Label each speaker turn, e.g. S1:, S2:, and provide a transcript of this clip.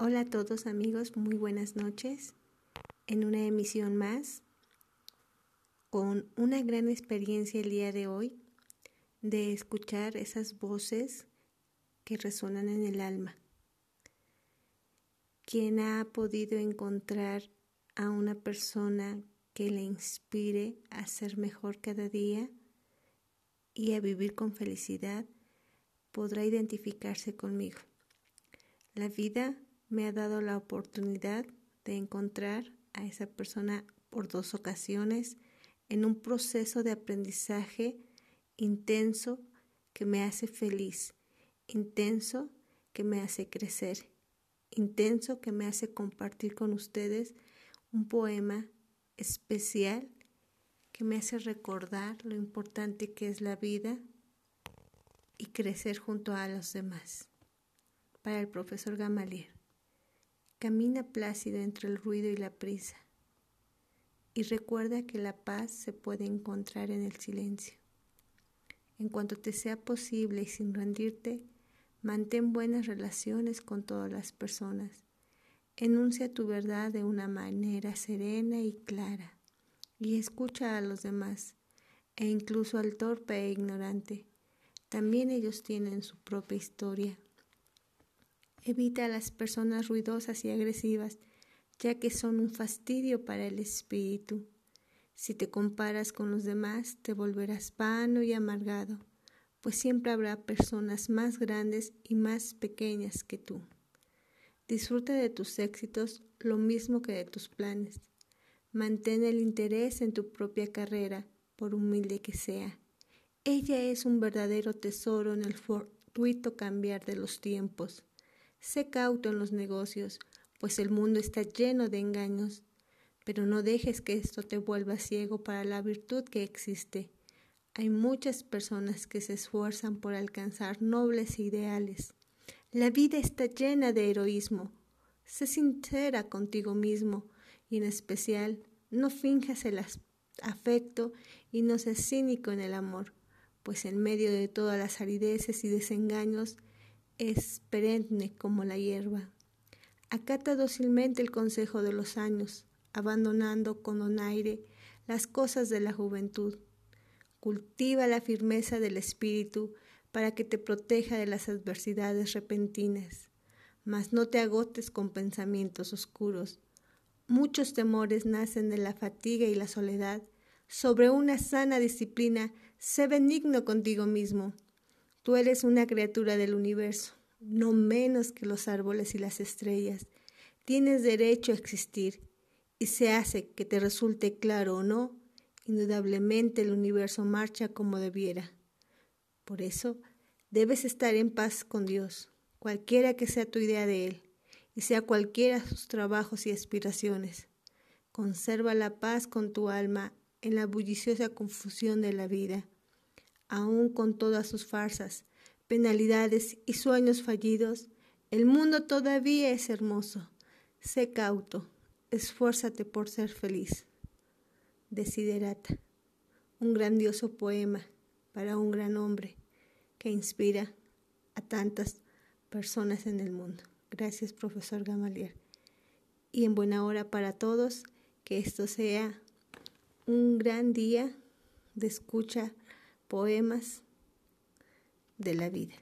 S1: Hola a todos amigos, muy buenas noches. En una emisión más, con una gran experiencia el día de hoy de escuchar esas voces que resuenan en el alma. ¿Quién ha podido encontrar a una persona que le inspire a ser mejor cada día y a vivir con felicidad, podrá identificarse conmigo. La vida me ha dado la oportunidad de encontrar a esa persona por dos ocasiones en un proceso de aprendizaje intenso que me hace feliz, intenso que me hace crecer, intenso que me hace compartir con ustedes un poema especial que me hace recordar lo importante que es la vida y crecer junto a los demás. Para el profesor Gamaliel. Camina plácido entre el ruido y la prisa y recuerda que la paz se puede encontrar en el silencio. En cuanto te sea posible y sin rendirte, mantén buenas relaciones con todas las personas. Enuncia tu verdad de una manera serena y clara y escucha a los demás e incluso al torpe e ignorante. También ellos tienen su propia historia Evita a las personas ruidosas y agresivas, ya que son un fastidio para el espíritu. Si te comparas con los demás, te volverás vano y amargado, pues siempre habrá personas más grandes y más pequeñas que tú. Disfruta de tus éxitos lo mismo que de tus planes. Mantén el interés en tu propia carrera, por humilde que sea. Ella es un verdadero tesoro en el fortuito cambiar de los tiempos. Sé cauto en los negocios, pues el mundo está lleno de engaños, pero no dejes que esto te vuelva ciego para la virtud que existe. Hay muchas personas que se esfuerzan por alcanzar nobles ideales. La vida está llena de heroísmo. Sé sincera contigo mismo y en especial no finjas el afecto y no seas cínico en el amor, pues en medio de todas las arideces y desengaños es perenne como la hierba. Acata dócilmente el consejo de los años, abandonando con donaire las cosas de la juventud. Cultiva la firmeza del espíritu para que te proteja de las adversidades repentinas, mas no te agotes con pensamientos oscuros. Muchos temores nacen de la fatiga y la soledad. Sobre una sana disciplina, sé benigno contigo mismo Tú eres una criatura del universo, no menos que los árboles y las estrellas. Tienes derecho a existir y se hace que te resulte claro o no, indudablemente el universo marcha como debiera. Por eso, debes estar en paz con Dios, cualquiera que sea tu idea de Él, y sea cualquiera sus trabajos y aspiraciones. Conserva la paz con tu alma en la bulliciosa confusión de la vida aun con todas sus farsas, penalidades y sueños fallidos, el mundo todavía es hermoso. Sé cauto, esfuérzate por ser feliz. Desiderata, un grandioso poema para un gran hombre que inspira a tantas personas en el mundo. Gracias, profesor Gamaliel. Y en buena hora para todos, que esto sea un gran día de escucha poemas de la vida.